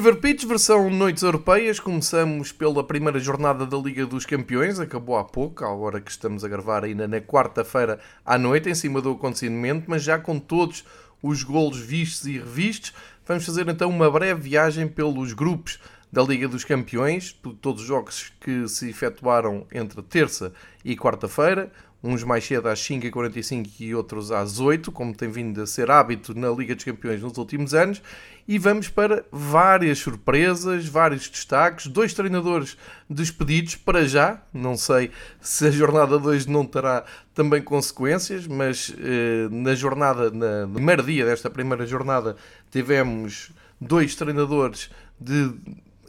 Fever Pitch, versão Noites Europeias. Começamos pela primeira jornada da Liga dos Campeões, acabou há pouco, à hora que estamos a gravar ainda na quarta-feira à noite, em cima do acontecimento, mas já com todos os golos vistos e revistos. Vamos fazer então uma breve viagem pelos grupos da Liga dos Campeões, todos os jogos que se efetuaram entre terça e quarta-feira uns mais cedo às 5h45 e outros às 8 como tem vindo a ser hábito na Liga dos Campeões nos últimos anos, e vamos para várias surpresas, vários destaques, dois treinadores despedidos para já, não sei se a jornada 2 não terá também consequências, mas eh, na jornada, na, no primeiro dia desta primeira jornada, tivemos dois treinadores de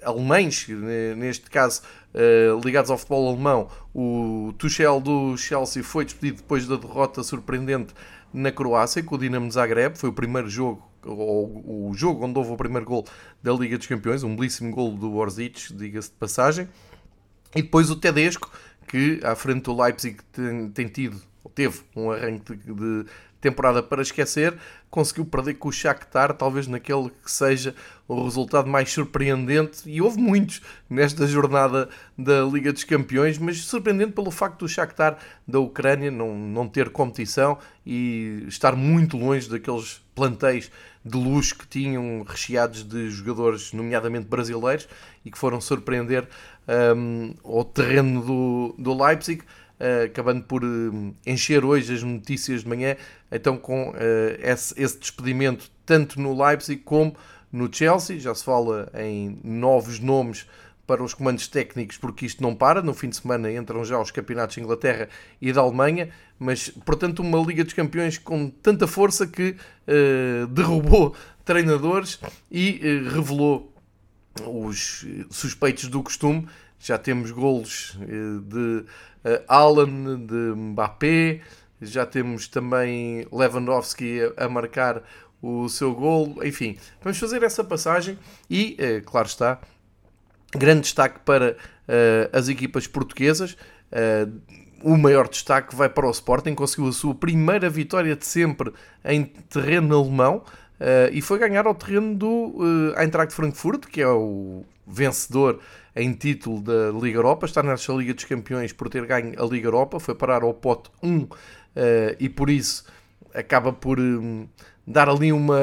alemães, neste caso uh, ligados ao futebol alemão, o Tuchel do Chelsea foi despedido depois da derrota surpreendente na Croácia com o Dinamo Zagreb, foi o primeiro jogo ou o jogo onde houve o primeiro gol da Liga dos Campeões, um belíssimo gol do Orzic, diga-se de passagem, e depois o Tedesco, que à frente do Leipzig tem, tem tido, teve um arranque de, de temporada para esquecer, conseguiu perder com o Shakhtar, talvez naquele que seja o resultado mais surpreendente, e houve muitos nesta jornada da Liga dos Campeões, mas surpreendente pelo facto do Shakhtar da Ucrânia não, não ter competição e estar muito longe daqueles plantéis de luxo que tinham recheados de jogadores, nomeadamente brasileiros, e que foram surpreender um, terreno do, do Leipzig. Uh, acabando por uh, encher hoje as notícias de manhã, então com uh, esse, esse, despedimento tanto no Leipzig como no Chelsea. Já se fala em novos nomes para os comandos técnicos, porque isto não para. No fim de semana entram já os campeonatos de Inglaterra e da Alemanha, mas portanto, uma Liga dos Campeões com tanta força que derrubou treinadores e revelou os suspeitos do costume. Já temos golos de Alan, de Mbappé, já temos também Lewandowski a, a marcar o seu gol, enfim, vamos fazer essa passagem e, uh, claro está, grande destaque para uh, as equipas portuguesas. Uh, o maior destaque vai para o Sporting, conseguiu a sua primeira vitória de sempre em terreno alemão e foi ganhar ao terreno do Eintracht Frankfurt, que é o vencedor em título da Liga Europa, está nesta Liga dos Campeões por ter ganho a Liga Europa, foi parar ao pote 1 uh, eh, e por isso acaba por um, dar ali uma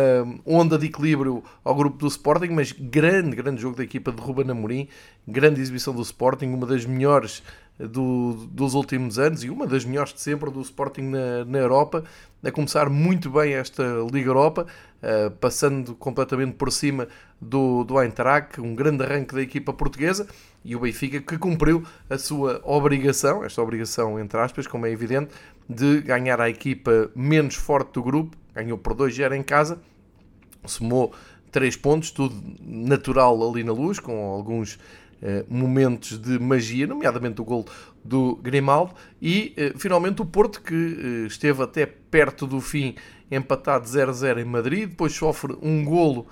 onda de equilíbrio ao grupo do Sporting, mas grande, grande jogo da equipa de Ruben Amorim, grande exibição do Sporting, uma das melhores do, dos últimos anos e uma das melhores de sempre do Sporting na, na Europa, a começar muito bem esta Liga Europa, uh, passando completamente por cima do, do Eintracht, um grande arranque da equipa portuguesa e o Benfica que cumpriu a sua obrigação, esta obrigação entre aspas, como é evidente, de ganhar a equipa menos forte do grupo, ganhou por 2-0 em casa, somou 3 pontos, tudo natural ali na luz, com alguns eh, momentos de magia, nomeadamente o gol do Grimaldo, e eh, finalmente o Porto, que eh, esteve até perto do fim, empatado 0-0 em Madrid, depois sofre um golo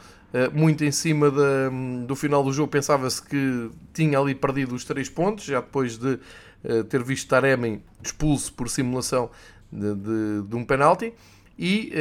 muito em cima da, do final do jogo, pensava-se que tinha ali perdido os três pontos, já depois de ter visto Taremi expulso por simulação de, de, de um penalti, e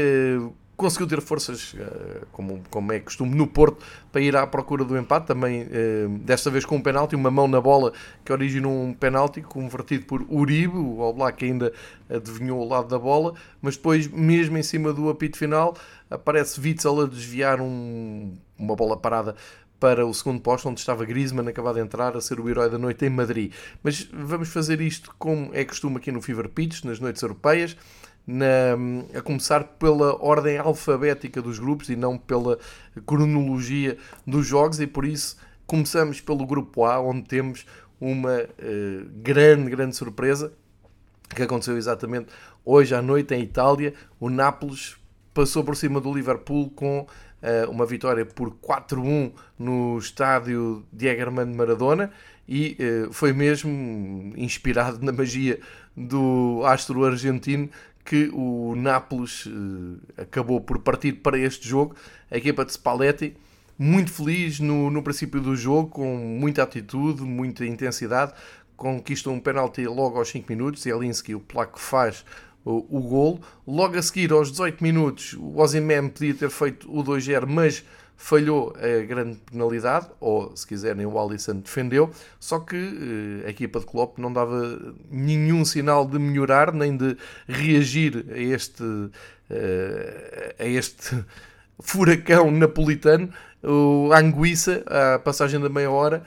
conseguiu ter forças, eh, como, como é costume, no Porto, para ir à procura do empate, também eh, desta vez com um penalti, uma mão na bola que originou um penalti convertido por Uribe, o Oblak ainda adivinhou o lado da bola, mas depois, mesmo em cima do apito final, aparece Witzel a desviar um, uma bola parada para o segundo posto, onde estava Griezmann, acabado de entrar, a ser o herói da noite em Madrid. Mas vamos fazer isto como é costume aqui no Fever Pitch, nas noites europeias na, a começar pela ordem alfabética dos grupos e não pela cronologia dos jogos, e por isso começamos pelo grupo A, onde temos uma uh, grande, grande surpresa que aconteceu exatamente hoje à noite em Itália. O Nápoles passou por cima do Liverpool com uh, uma vitória por 4-1 no estádio Diego Armando Maradona e uh, foi mesmo inspirado na magia do astro argentino que o Nápoles uh, acabou por partir para este jogo. A equipa de Spalletti, muito feliz no, no princípio do jogo, com muita atitude, muita intensidade, conquista um penalti logo aos 5 minutos. Elinski, o placo, faz o, o golo. Logo a seguir, aos 18 minutos, o Ozyman podia ter feito o 2-0, mas falhou a grande penalidade, ou se quiserem o Alisson defendeu, só que uh, a equipa de Klopp não dava nenhum sinal de melhorar, nem de reagir a este, uh, a este furacão napolitano. O Anguissa, a passagem da meia hora,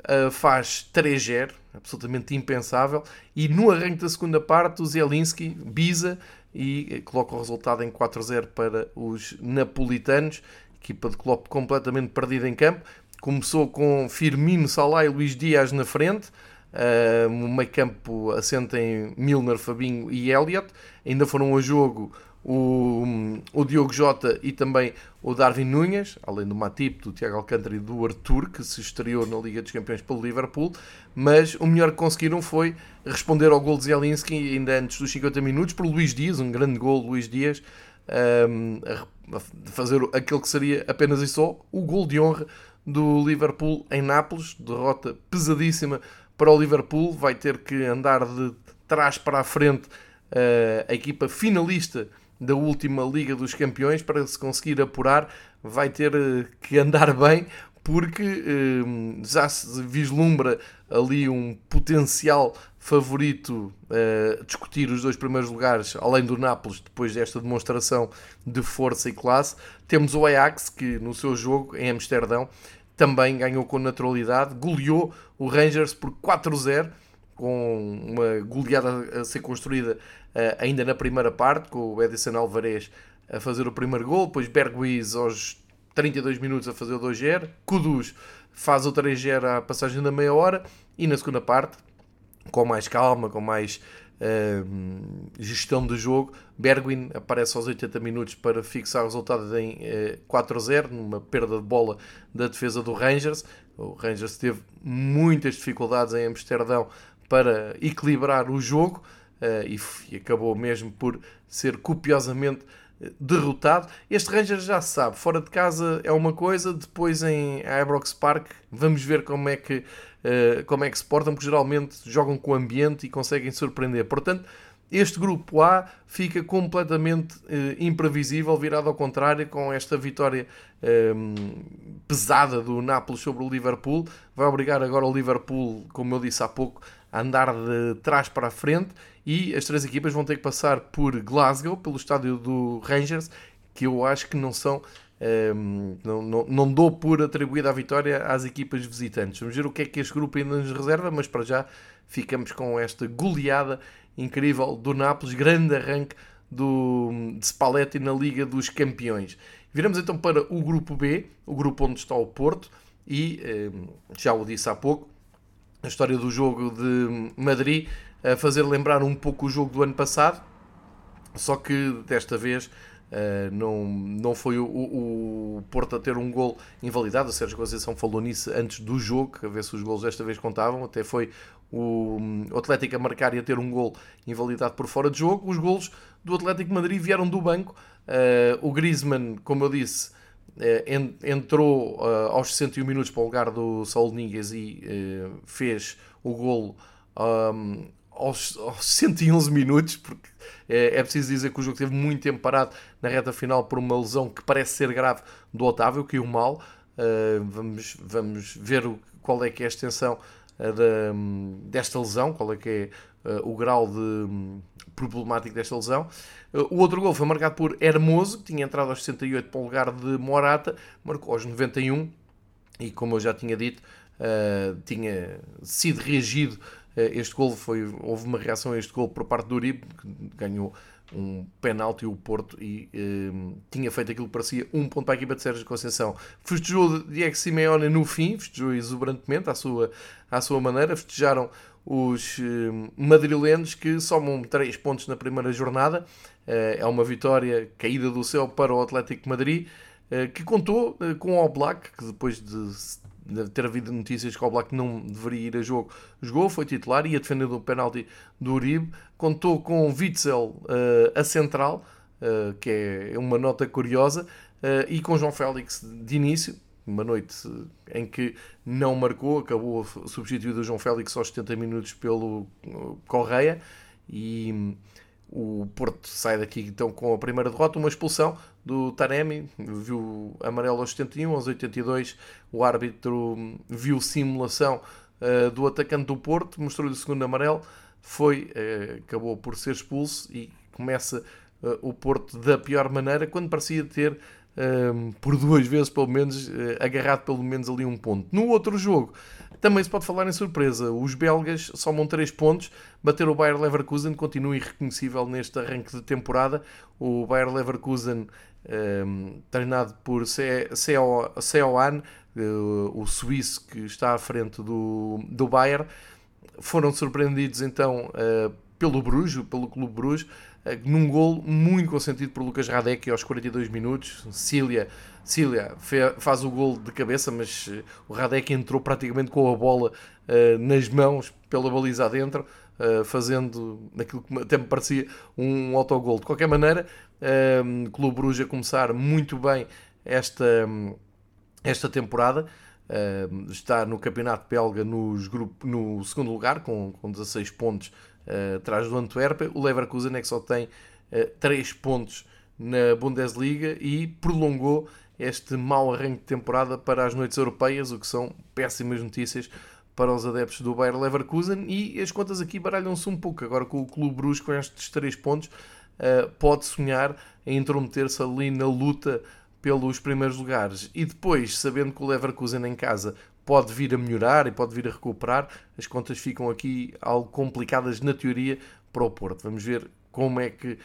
uh, faz 3-0, absolutamente impensável, e no arranque da segunda parte o Zelinski bisa e coloca o resultado em 4-0 para os napolitanos, equipa de Klopp completamente perdida em campo. Começou com Firmino, Salah e Luís Dias na frente, uh, o meio campo assenta em Milner, Fabinho e Elliot. Ainda foram a jogo o, o Diogo Jota e também o Darwin Nunes, além do Matip, do Tiago Alcântara e do Arthur, que se estreou na Liga dos Campeões pelo Liverpool, mas o melhor que conseguiram foi responder ao gol de Zelinski ainda antes dos 50 minutos, por Luís Dias, um grande gol Luís Dias, um, a fazer aquele que seria apenas e só o gol de honra do Liverpool em Nápoles, derrota pesadíssima para o Liverpool, vai ter que andar de trás para a frente uh, a equipa finalista da última Liga dos Campeões. Para se conseguir apurar vai ter eh, que andar bem porque eh, já se vislumbra ali um potencial favorito uh, discutir os dois primeiros lugares, além do Nápoles, depois desta demonstração de força e classe. Temos o Ajax, que no seu jogo em Amsterdão também ganhou com naturalidade, goleou o Rangers por 4-0, com uma goleada a ser construída uh, ainda na primeira parte, com o Edson Alvarez a fazer o primeiro gol, depois Bergwies aos 32 minutos a fazer o 2-0, Kudus faz o 3-0 à passagem da meia hora e na segunda parte, com mais calma, com mais uh, gestão do jogo, Bergwin aparece aos 80 minutos para fixar o resultado em uh, 4-0, numa perda de bola da defesa do Rangers. O Rangers teve muitas dificuldades em Amsterdão para equilibrar o jogo uh, e, e, acabou mesmo por ser copiosamente eh, derrotado. Este Rangers já se sabe, fora de casa é uma coisa, depois em Ibrox Park vamos ver como é que, uh, como é que se portam, porque geralmente jogam com o ambiente e conseguem surpreender. Portanto, este grupo A fica completamente uh, imprevisível, virado ao contrário, com esta vitória um, pesada do Nápoles sobre o Liverpool. Vai obrigar agora o Liverpool, como eu disse há pouco, andar de trás para a frente e as três equipas vão ter que passar por Glasgow, pelo estádio do Rangers, que eu acho que não são. Um, ehm, não, não, não dou por atribuída a vitória às equipas visitantes. Vamos ver o que é que este grupo ainda nos reserva, mas para já ficamos com esta goleada incrível do Nápoles, grande arranque do, de Spalletti na Liga dos Campeões. Viramos então para o grupo B, o grupo onde está o Porto, e um, ehm, já o disse há pouco, a história do jogo de Madrid a fazer lembrar um pouco o jogo do ano passado, só que desta vez uh, não, não foi o, o, Porto a ter um gol invalidado. O Sérgio Conceição falou nisso antes do jogo, a ver se os gols desta vez contavam. Até foi o, o Atlético a marcar e a ter um gol invalidado por fora de jogo. Os gols do Atlético Madrid vieram do banco. Uh, o Griezmann, como eu disse, entrou aos 61 minutos para o lugar do Saul Níguez e fez o gol um, aos, aos 111 minutos, porque é, é, preciso dizer que o jogo teve muito tempo parado na reta final por uma lesão que parece ser grave do Otávio, caiu mal. Uh, vamos, vamos ver o, qual é que é a extensão uh, da, desta lesão, qual é que é o grau de um, problemático desta lesão. o outro gol foi marcado por Hermoso, que tinha entrado aos 68 para o lugar de Morata, marcou aos 91 e, como eu já tinha dito, tinha sido reagido eh, este gol foi. Houve uma reação a este gol por parte do Uribe, que ganhou um penalti o Porto e um, eh, tinha feito aquilo que parecia um ponto para a equipa de Sérgio Conceição. Festejou Diego Simeone no fim, festejou exuberantemente à sua, à sua maneira. Festejaram os um, madrilenos que somam 3 pontos na primeira jornada. Uh, é uma vitória caída do céu para o Atlético Madrid, uh, que contou com o Black, que depois de ter havido notícias que o Black não deveria ir a jogo. Jogou, foi titular, ia defender o penalti do Uribe. Contou com Witzel uh, a central, que é uma nota curiosa, e com João Félix de início. Uma noite em que não marcou, acabou substituído o João Félix aos 70 minutos pelo Correia. E o Porto sai daqui então com a primeira derrota, uma expulsão do Taremi, viu amarelo aos 71, aos 82 o árbitro viu simulação uh, do atacante do Porto, mostrou-lhe o segundo amarelo, foi, uh, acabou por ser expulso e começa uh, o Porto da pior maneira, quando parecia ter por duas vezes pelo menos agarrado pelo menos ali um ponto. No outro jogo também se pode falar em surpresa. Os belgas somam 3 pontos, bater o Bayer Leverkusen, continua irreconhecível neste arranque de temporada. O Bayer Leverkusen, um, ehm, treinado por Seoan, uh, o suíço que está à frente do, do Bayer, foram surpreendidos então uh, pelo Bruges, pelo Clube uh, num gol muito consentido por Lucas Radek aos 42 minutos. Cília Cília faz o gol de cabeça, mas eh, o Radek entrou praticamente com a bola uh, nas mãos pela baliza adentro, uh, fazendo aquilo que até me parecia um autogol. De qualquer maneira, uh, Clube Bruges a começar muito bem esta, esta temporada. Uh, está no campeonato belga nos grupo, no segundo lugar, com, com 16 pontos uh, atrás do Antwerpen. O Leverkusen é que só tem uh, 3 pontos na Bundesliga e prolongou este mau arranque de temporada para as noites europeias, o que são péssimas notícias para os adeptos do Bayer Leverkusen e as contas aqui baralham-se um pouco. Agora com o Clube Bruges com estes três pontos uh, pode sonhar em intrometer-se ali na luta pelos primeiros lugares e depois, sabendo que o Leverkusen em casa pode vir a melhorar e pode vir a recuperar, as contas ficam aqui algo complicadas na teoria para o Porto. Vamos ver como é que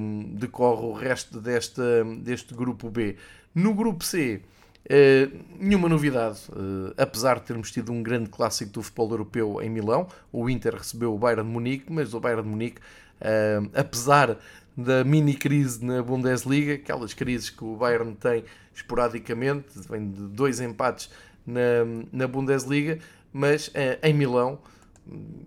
um, decorre o resto desta, deste grupo B. No grupo C, uh, nenhuma novidade, uh, apesar de termos tido um grande clássico do futebol europeu em Milão. O Inter recebeu o Bayern de Munique, mas o Bayern de Munique, uh, apesar da mini crise na Bundesliga, aquelas crises que o Bayern tem esporadicamente, vem de dois empates na, na Bundesliga, mas em Milão,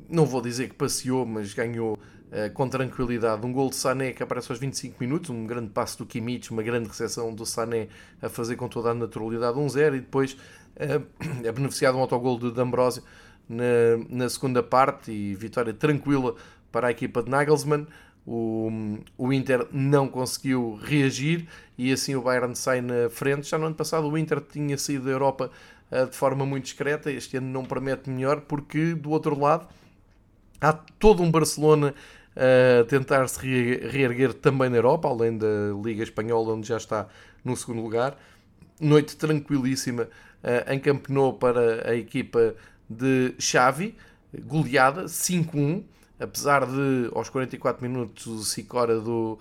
não vou dizer que passeou, mas ganhou eh, com tranquilidade. Um gol de Sané que aparece aos 25 minutos, um grande passo do Kimmich, uma grande recepção do Sané a fazer com toda a naturalidade 1-0 e depois uh, é beneficiado um autogol de D'Ambrosio na, na segunda parte e vitória tranquila para a equipa de Nagelsmann. O, o Inter não conseguiu reagir e assim o Bayern sai na frente. Já no ano passado o Inter tinha saído da Europa de forma muito discreta, este ano não promete melhor porque do outro lado há todo um Barcelona a tentar se reerguer também na Europa, além da Liga Espanhola, onde já está no segundo lugar. Noite tranquilíssima uh, em Camp Nou para a equipa de Xavi, goleada 5-1, apesar de aos 44 minutos o Sicora do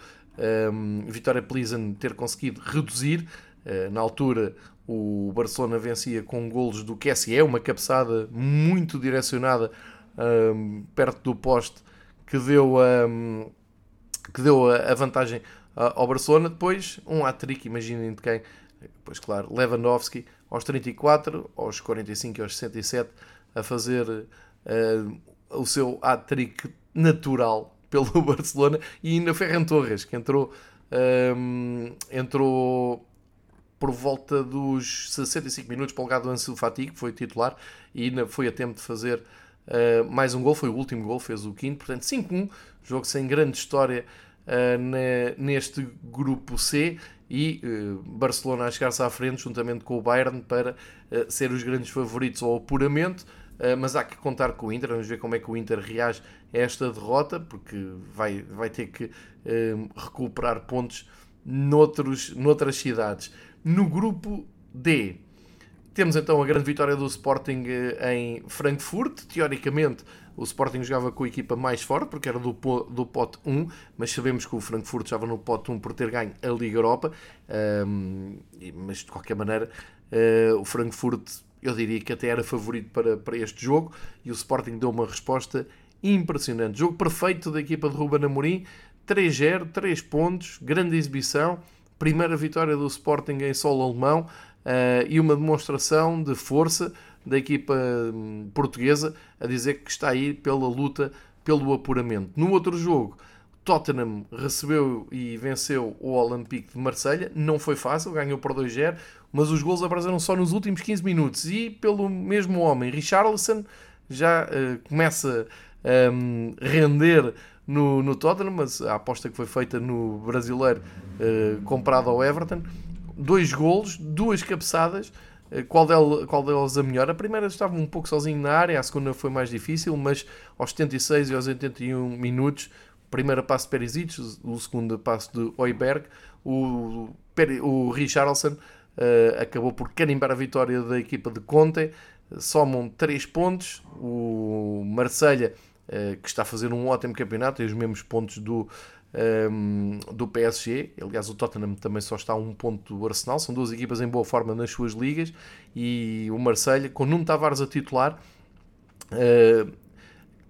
um, Vitória Pleasant ter conseguido reduzir. Uh, na altura o Barcelona vencia com golos do QSE, uma cabeçada muito direcionada um, perto do poste que deu a, que deu a vantagem ao Barcelona. Depois, um hat-trick, imaginem de quem? Pois claro, Lewandowski aos 34, aos 45 e aos 67 a fazer uh, o seu hat-trick natural pelo Barcelona e ainda Ferran Torres, que entrou, um, entrou por volta dos 65 minutos para o lugar do Ansu que foi titular, e ainda foi a tempo de fazer Uh, mais um gol, foi o último gol, fez o quinto, portanto 5-1, jogo sem grande história uh, na, neste grupo C e uh, Barcelona a chegar-se à frente juntamente com o Bayern para ser os grandes favoritos ao apuramento, mas há que contar com o Inter, vamos ver como é que o Inter reage a esta derrota, porque vai, vai ter que recuperar pontos noutros, noutras cidades. No grupo D, temos então a grande vitória do Sporting eh, em Frankfurt. Teoricamente, o Sporting jogava com a equipa mais forte, porque era do, do pote 1, mas sabemos que o Frankfurt estava no pote 1 por ter ganho a Liga Europa. Um, mas de qualquer maneira, uh, o Frankfurt, eu diria que até era favorito para, para este jogo, e o Sporting deu uma resposta impressionante. Jogo perfeito da equipa de Ruben Amorim, 3-0, 3 pontos, grande exibição, primeira vitória do Sporting em solo alemão uh, e uma demonstração de força da equipa hum, portuguesa a dizer que está aí pela luta pelo apuramento. No outro jogo, Tottenham recebeu e venceu o Olympique de Marselha. Não foi fácil, ganhou por 2-0, mas os gols apareceram só nos últimos 15 minutos. E pelo mesmo homem, Richarlison, já uh, começa a um, render no, no Tottenham, mas a aposta que foi feita no brasileiro uh, comprado ao Everton. Dois golos, duas cabeçadas. Uh, qual, qual delas a melhor? A primeira estava um pouco sozinho na área, a segunda foi mais difícil, mas aos 76 e aos 81 minutos, primeiro passo de Perisic, o segundo passo de Oiberg, o, o Richarlison uh, acabou por carimbar a vitória da equipa de Conte, somam 3 pontos, o Marselha eh, que está a fazer um ótimo campeonato, tem os mesmos pontos do, um, ehm, do PSG. Aliás, o Tottenham também só está a um ponto do Arsenal. São duas equipas em boa forma nas suas ligas. E o Marselha, com Nuno Tavares a titular, uh,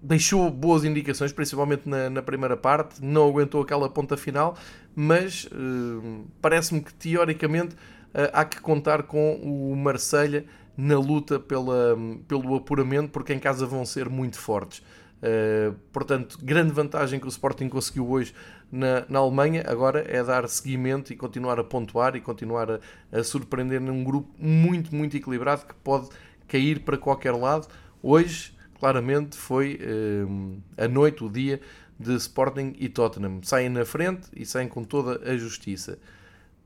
deixou boas indicações, principalmente na, na, primeira parte. Não aguentou aquela ponta final, mas uh, parece-me que teoricamente uh, há que contar com o Marselha na luta pela, pelo apuramento, porque em casa vão ser muito fortes. Uh, portanto, grande vantagem que o Sporting conseguiu hoje na, na, Alemanha. Agora é dar seguimento e continuar a pontuar e continuar a, a, surpreender num grupo muito, muito equilibrado que pode cair para qualquer lado. Hoje, claramente, foi uh, a noite, o dia de Sporting e Tottenham. Saem na frente e saem com toda a justiça.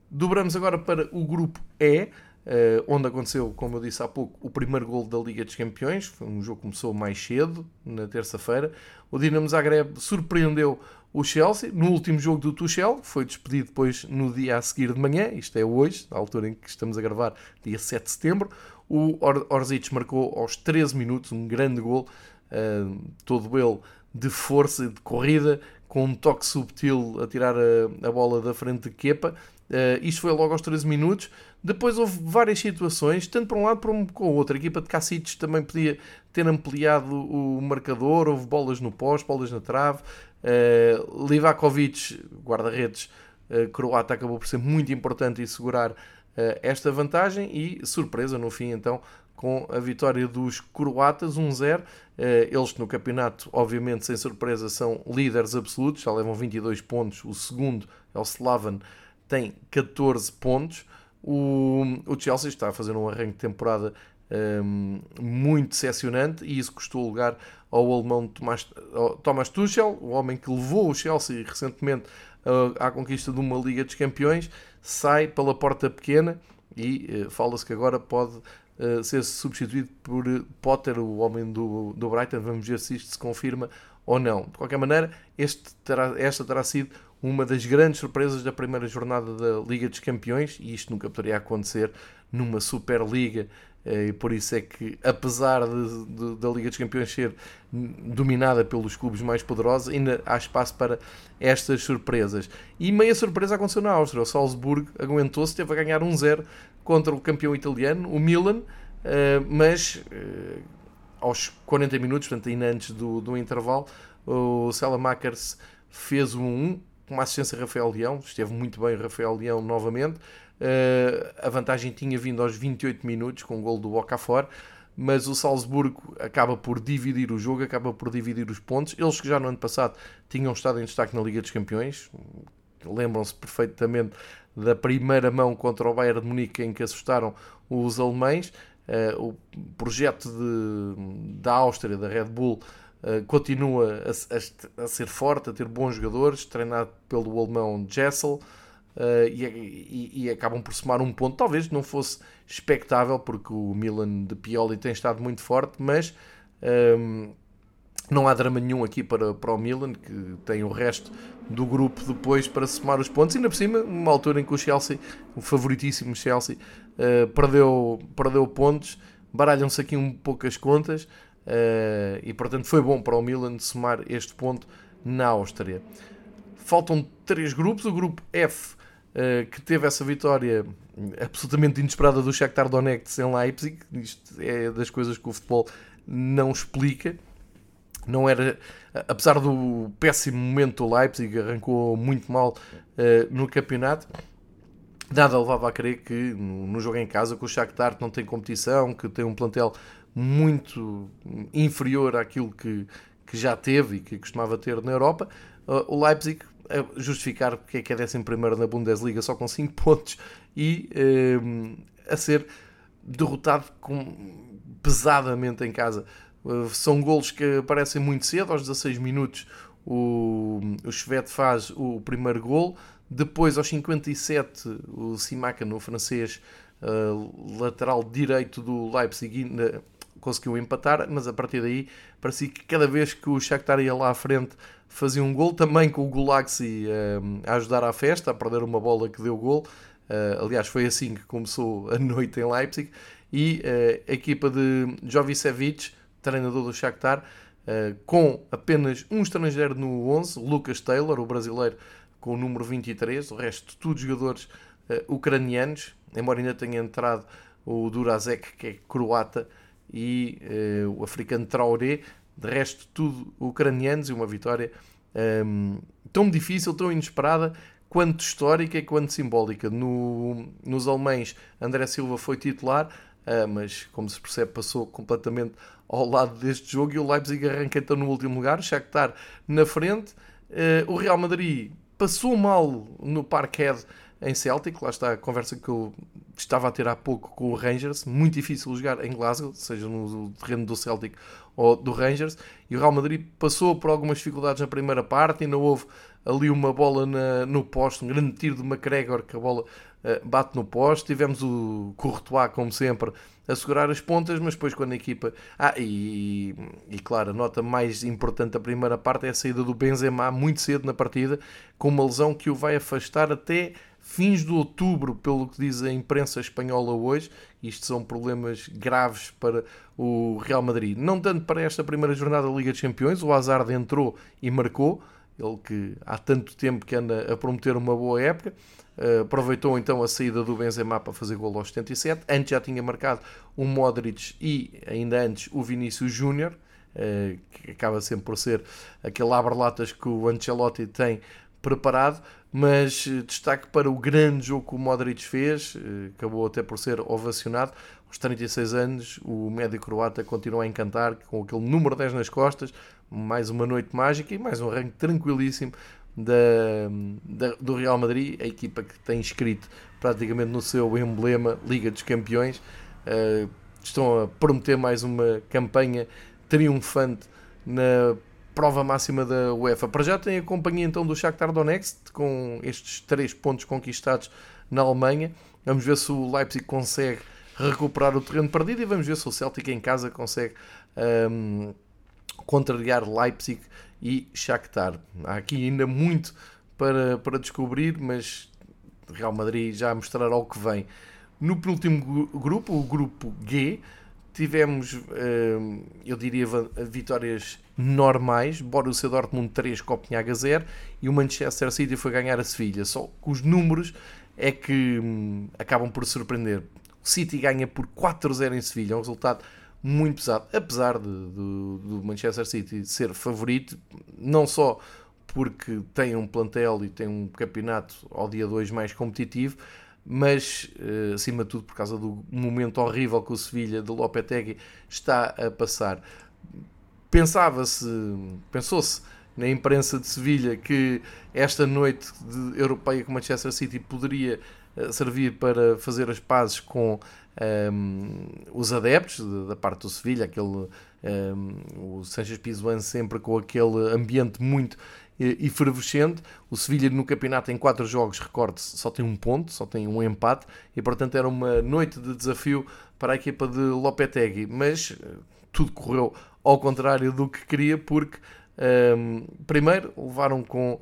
Dobramos agora para o grupo E. Uh, onde aconteceu, como eu disse há pouco, o primeiro gol da Liga dos Campeões. Foi um jogo que começou mais cedo, na terça-feira. O Dinamo Zagreb surpreendeu o Chelsea no último jogo do Tuchel, foi despedido depois no dia a seguir de manhã, isto é hoje, na altura em que estamos a gravar, dia 7 de setembro. O Or Orzic marcou aos 13 minutos um grande gol, uh, todo ele de força, de corrida, com um toque subtil a tirar a, a bola da frente de Kepa. Uh, isto foi logo aos 13 minutos. Depois houve várias situações, tanto para um lado como para o outro. A equipa de Cacites também podia ter ampliado o marcador, houve bolas no pós, bolas na trave. Uh, Livakovic, guarda-redes uh, croata, acabou por ser muito importante e segurar uh, esta vantagem. E surpresa no fim, então, com a vitória dos croatas, 1-0. Eles no campeonato, obviamente, sem surpresa, são líderes absolutos, já levam 22 pontos. O segundo é o Slavan, tem 14 pontos. O, o Chelsea está a fazer um arranque de temporada um, muito decepcionante e isso custou lugar ao alemão Thomas, Thomas Tuchel, o homem que levou o Chelsea recentemente uh, à conquista de uma Liga dos Campeões, sai pela porta pequena e uh, fala-se que agora pode uh, ser substituído por Potter, o homem do, do Brighton. Vamos ver se isto se confirma ou não. De qualquer maneira, terá, esta terá sido uma das grandes surpresas da primeira jornada da Liga dos Campeões, e isto nunca poderia acontecer numa Superliga, eh, e por isso é que, apesar de, de, da Liga dos Campeões ser dominada pelos clubes mais poderosos, ainda há espaço para estas surpresas. E meia surpresa aconteceu na Áustria. O Salzburgo aguentou-se, teve a ganhar 1-0 contra o campeão italiano, o Milan, eh, mas eh, aos 40 minutos, portanto, ainda antes do, do intervalo, o Salamakers fez um 1 com uma assistência Rafael Leão, esteve muito bem Rafael Leão novamente. Uh, a vantagem tinha vindo aos 28 minutos com o gol do Okafor, mas o Salzburgo acaba por dividir o jogo, acaba por dividir os pontos. Eles que já no ano passado tinham estado em destaque na Liga dos Campeões, lembram-se perfeitamente da primeira mão contra o Bayern de Munique em que assustaram os alemães. Uh, o projeto de, da Áustria, da Red Bull, eh, continua a, a, a, ser forte, a ter bons jogadores, treinado pelo alemão Jessel, uh, e, e, e, acabam por somar um ponto. Talvez não fosse expectável, porque o Milan de Pioli tem estado muito forte, mas um, ehm, não há drama nenhum aqui para, para o Milan, que tem o resto do grupo depois para somar os pontos. E ainda por cima, uma altura em que o Chelsea, o favoritíssimo Chelsea, uh, perdeu, perdeu pontos, baralham-se aqui um pouco as contas. Uh, e portanto foi bom para o Milan somar este ponto na Áustria. Faltam três grupos. O grupo F, uh, que teve essa vitória absolutamente inesperada do Shakhtar Donetsk em Leipzig. Isto é das coisas que o futebol não explica. Não era, apesar do péssimo momento do Leipzig, arrancou muito mal uh, no campeonato. Nada levava a crer que no, jogo em casa, com o Shakhtar não tem competição, que tem um plantel muito inferior àquilo que, que já teve e que costumava ter na Europa. Uh, o Leipzig a justificar porque é que é 11 na Bundesliga só com 5 pontos e uh, a ser derrotado com, pesadamente em casa. Uh, são golos que aparecem muito cedo, aos 16 minutos o, o Chevette faz o primeiro gol. Depois, aos 57, o Simakan, o francês, uh, lateral direito do Leipzig, conseguiu empatar, mas a partir daí parecia que cada vez que o Shakhtar ia lá à frente fazia um gol, também com o Gulaxi uh, a ajudar à festa, a perder uma bola que deu gol. Uh, aliás, foi assim que começou a noite em Leipzig. E uh, a equipa de Jovicevic, treinador do Shakhtar, uh, com apenas um estrangeiro no 11, Lucas Taylor, o brasileiro, com o número 23, o resto todos jogadores ucranianos, embora ainda tenha entrado o Durazek, que é croata, e o africano Traoré, de resto tudo ucranianos e uma vitória um, tão difícil, tão inesperada, quanto histórica e quanto simbólica. No, nos alemães, André Silva foi titular, uh, mas como se percebe, passou completamente ao lado deste jogo e o Leipzig arranca então no último lugar, Shakhtar na frente. Uh, o Real Madrid passou mal no Parkhead em Celtic, lá está a conversa que eu estava a ter há pouco com o Rangers, muito difícil jogar em Glasgow, seja no terreno do Celtic ou do Rangers, e o Real Madrid passou por algumas dificuldades na primeira parte, não houve ali uma bola na, no poste, um grande tiro de McGregor que a bola uh, bate no poste. Tivemos o Courtois, como sempre, a segurar as pontas, mas depois quando a equipa. Ah, e, e claro, a nota mais importante da primeira parte é a saída do Benzema muito cedo na partida, com uma lesão que o vai afastar até fins de outubro, pelo que diz a imprensa espanhola hoje. Isto são problemas graves para o Real Madrid. Não tanto para esta primeira jornada da Liga dos Campeões, o Hazard entrou e marcou ele que há tanto tempo que anda a prometer uma boa época. Uh, aproveitou então a saída do Benzema para fazer gol aos 77. Antes já tinha marcado o Modric e ainda antes o Vinícius Júnior, uh, que acaba sempre por ser aquele abre-latas que o Ancelotti tem preparado. Mas uh, destaque para o grande jogo que o Modric fez, acabou até por ser ovacionado. Aos 36 anos, o médio croata continua a encantar com aquele número 10 nas costas, mais uma noite mágica e mais um ranking tranquilíssimo da, da, do Real Madrid, a equipa que tem escrito praticamente no seu emblema Liga dos Campeões. Uh, estão a prometer mais uma campanha triunfante na prova máxima da UEFA. Para já tem a companhia então do Shakhtar Donetsk com estes três pontos conquistados na Alemanha. Vamos ver se o Leipzig consegue recuperar o terreno perdido e vamos ver se o Celtic em casa consegue um, contrariar Leipzig e Shakhtar. Há aqui ainda muito para, para descobrir, mas Real Madrid já mostrará o que vem. No penúltimo grupo, o grupo G, tivemos, hum, eu diria, vitórias normais. Borussia Dortmund 3, Copenhaga 0 e o Manchester City foi ganhar a Sevilha. Só que os números é que hum, acabam por surpreender. O City ganha por 4-0 em Sevilha, é um resultado muito pesado, apesar de, do, do Manchester City ser favorito, não só porque tem um plantel e tem um campeonato ao dia 2 mais competitivo, mas eh, acima de tudo por causa do momento horrível que o Sevilha de Lopetegui está a passar. Pensava-se, pensou-se na imprensa de Sevilha que esta noite de europeia com Manchester City poderia eh, servir para fazer as pazes com um, os adeptos da parte do Sevilha, aquele, um, o Sanchez Pizjuan sempre com aquele ambiente muito efervescente. O Sevilha no campeonato em quatro jogos, recorde-se, só tem um ponto, só tem um empate e portanto era uma noite de desafio para a equipa de Lopetegui, mas eh, tudo correu ao contrário do que queria porque um, primeiro levaram com uh,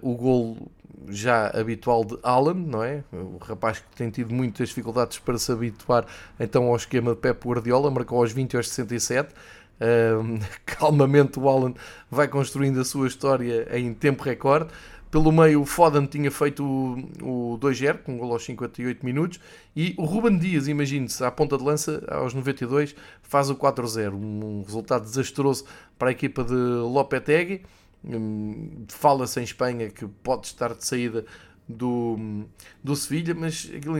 o golo já habitual de Alan, não é? O rapaz que tem tido muitas dificuldades para se habituar então ao esquema de Pep Guardiola, marcou aos 20 e aos 67. Calmamente o Alan vai construindo a sua história em tempo recorde. Pelo meio, o Foden tinha feito o, o 2-0, com um gol aos 58 minutos, e o Ruben Dias, imagine-se, à ponta de lança, aos 92, faz o 4-0. Um resultado desastroso para a equipa de Lopetegui. Hum, fala-se em Espanha que pode estar de saída do, do Sevilha, mas aquilo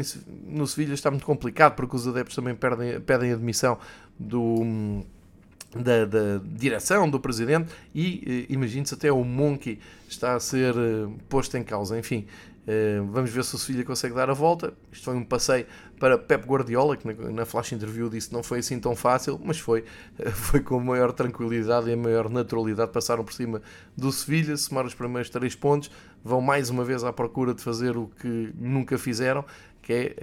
no Sevilha está muito complicado porque os adeptos também perdem, pedem admissão do, da, da direção, do presidente e eh, imagine-se até o Monkey está a ser eh, posto em causa. Enfim, Uh, vamos ver se o Sevilha consegue dar a volta. Isto foi um passeio para Pep Guardiola, que na, na flash interview disse que não foi assim tão fácil, mas foi, foi com maior tranquilidade e a maior naturalidade. Passaram por cima do Sevilha, somaram os primeiros três pontos, vão mais uma vez à procura de fazer o que nunca fizeram, que é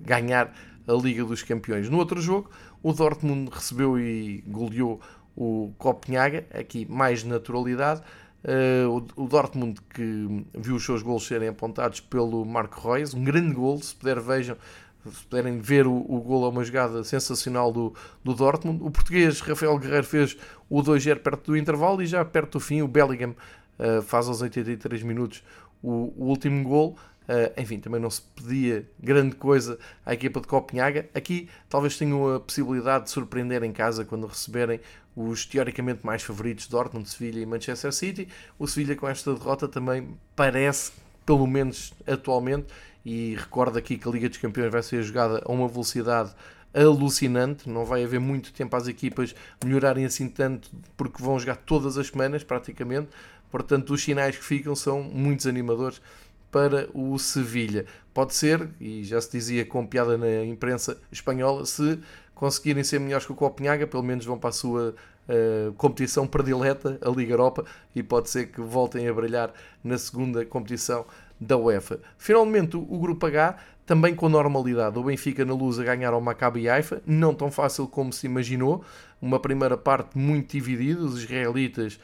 ganhar a Liga dos Campeões. No outro jogo, o Dortmund recebeu e goleou o Copenhaga, aqui mais naturalidade. Uh, o, Dortmund que viu os seus gols serem apontados pelo Marco Reus, um grande gol, se puder vejam, se puderem ver o, o gol a uma jogada sensacional do, do Dortmund. O português Rafael Guerreiro fez o 2-0 perto do intervalo e já perto do fim o Bellingham uh, faz aos 83 minutos o, o último gol. Uh, enfim, também não se pedia grande coisa à equipa de Copenhaga. Aqui talvez tenham a possibilidade de surpreender em casa quando receberem os teoricamente mais favoritos Dortmund, Sevilha e Manchester City. O Sevilha com esta derrota também parece, pelo menos atualmente, e recordo aqui que a Liga dos Campeões vai ser jogada a uma velocidade alucinante, não vai haver muito tempo às equipas melhorarem assim tanto, porque vão jogar todas as semanas praticamente, portanto os sinais que ficam são muitos animadores para o Sevilha. Pode ser, e já se dizia com piada na imprensa espanhola, se conseguirem ser melhores que o Copenhaga, pelo menos vão para a sua uh, competição predileta, a Liga Europa, e pode ser que voltem a brilhar na segunda competição da UEFA. Finalmente, o grupo H, também com normalidade. O Benfica na luz a ganhar ao Maccabi Haifa, não tão fácil como se imaginou. Uma primeira parte muito dividida, os israelitas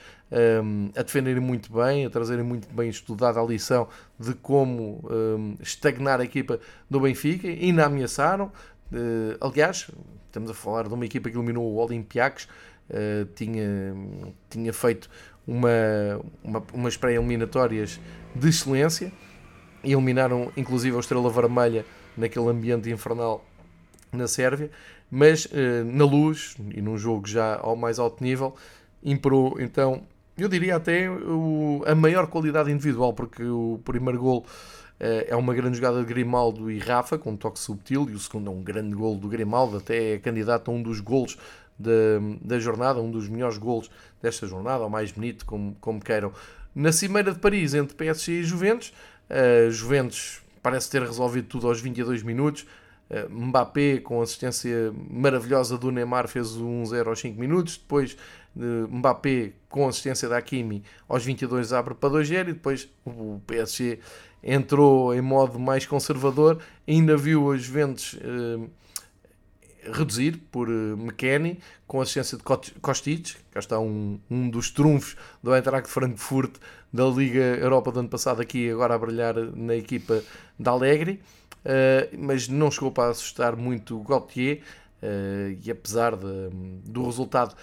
um, a defenderem muito bem, a trazerem muito bem estudada a lição de como um, estagnar a equipa do Benfica, ainda ameaçaram. Uh, aliás, estamos a falar de uma equipa que eliminou o Olympiacos, uh, tinha, tinha feito uma, uma, umas pré-eliminatórias de excelência, eliminaram inclusive a Estrela Vermelha naquele ambiente infernal na Sérvia, mas uh, na luz e num jogo já ao mais alto nível, imperou então, eu diria até o, a maior qualidade individual, porque o primeiro gol uh, é uma grande jogada de Grimaldo e Rafa, com um toque subtil, e o segundo é um grande gol do Grimaldo, até é candidato a um dos golos da, da jornada, um dos melhores golos desta jornada, ou mais bonito, como, como queiram. Na Cimeira de Paris, entre PSG e Juventus, uh, Juventus parece ter resolvido tudo aos 22 minutos. Uh, Mbappé, com assistência maravilhosa do Neymar, fez 1-0 aos 5 minutos. Depois, uh, Mbappé, com assistência da Hakimi, aos 22 abre para 2-0. E depois o PSG entrou em modo mais conservador. Ainda viu a Juventus uh, reduzir por McKennie, com a assistência de Kostic, cá está um, um dos trunfos do Eintracht Frankfurt da Liga Europa do ano passado, aqui agora a brilhar na equipa da Alegre, uh, mas não chegou para assustar muito o Gautier, uh, e apesar de, do resultado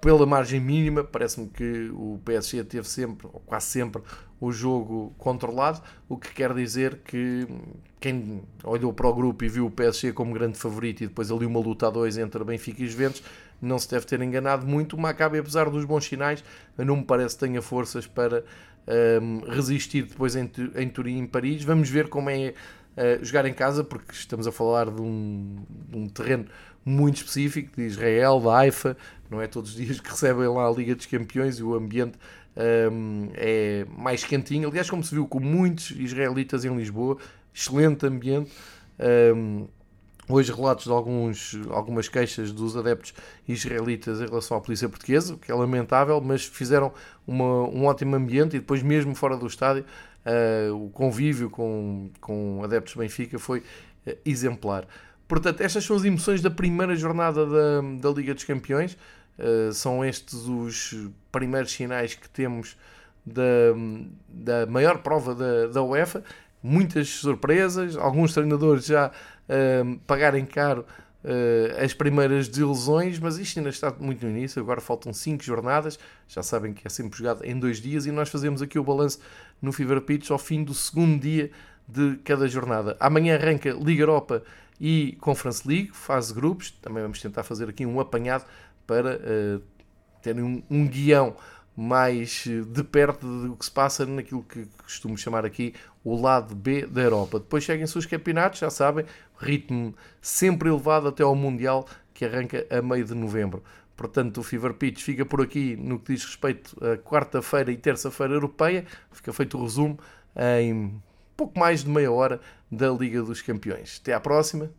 pela margem mínima, parece-me que o PSG teve sempre, ou quase sempre, o jogo controlado, o que quer dizer que quem olhou para o grupo e viu o PSG como grande favorito e depois ali uma luta a dois entre Benfica e Juventus, não se deve ter enganado muito. O Maccabi, apesar dos bons sinais, não me parece que tenha forças para um, resistir depois em, em Turim e em Paris. Vamos ver como é uh, jogar em casa, porque estamos a falar de um, de um terreno muito específico, de Israel, da Haifa, não é todos os dias que recebem lá a Liga dos Campeões e o ambiente um, é mais quentinho. Aliás, como se viu com muitos israelitas em Lisboa, excelente ambiente. Um, hoje relatos de alguns, algumas queixas dos adeptos israelitas em relação à polícia portuguesa, o que é lamentável, mas fizeram uma, um ótimo ambiente e depois mesmo fora do estádio uh, o convívio com, com adeptos Benfica foi uh, exemplar. Portanto, estas são as emoções da primeira jornada da, da Liga dos Campeões. Uh, são estes os primeiros sinais que temos da, da maior prova da, da UEFA. Muitas surpresas, alguns treinadores já uh, pagarem caro uh, as primeiras desilusões, mas isto ainda está muito no início. Agora faltam 5 jornadas, já sabem que é sempre jogado em dois dias, e nós fazemos aqui o balanço no Fever Pitch ao fim do segundo dia de cada jornada. Amanhã arranca Liga Europa e Conference League, fase grupos. Também vamos tentar fazer aqui um apanhado para uh, terem um, um, guião mais eh, de perto do que se passa naquilo que costumo chamar aqui o lado B da Europa. Depois seguem-se os campeonatos, já sabem, ritmo sempre elevado até ao Mundial que arranca a meio de novembro. Portanto, o Fever Pitch fica por aqui no que diz respeito a quarta-feira e terça-feira europeia. Fica feito o resumo em pouco mais de meia hora da Liga dos Campeões. Até à próxima.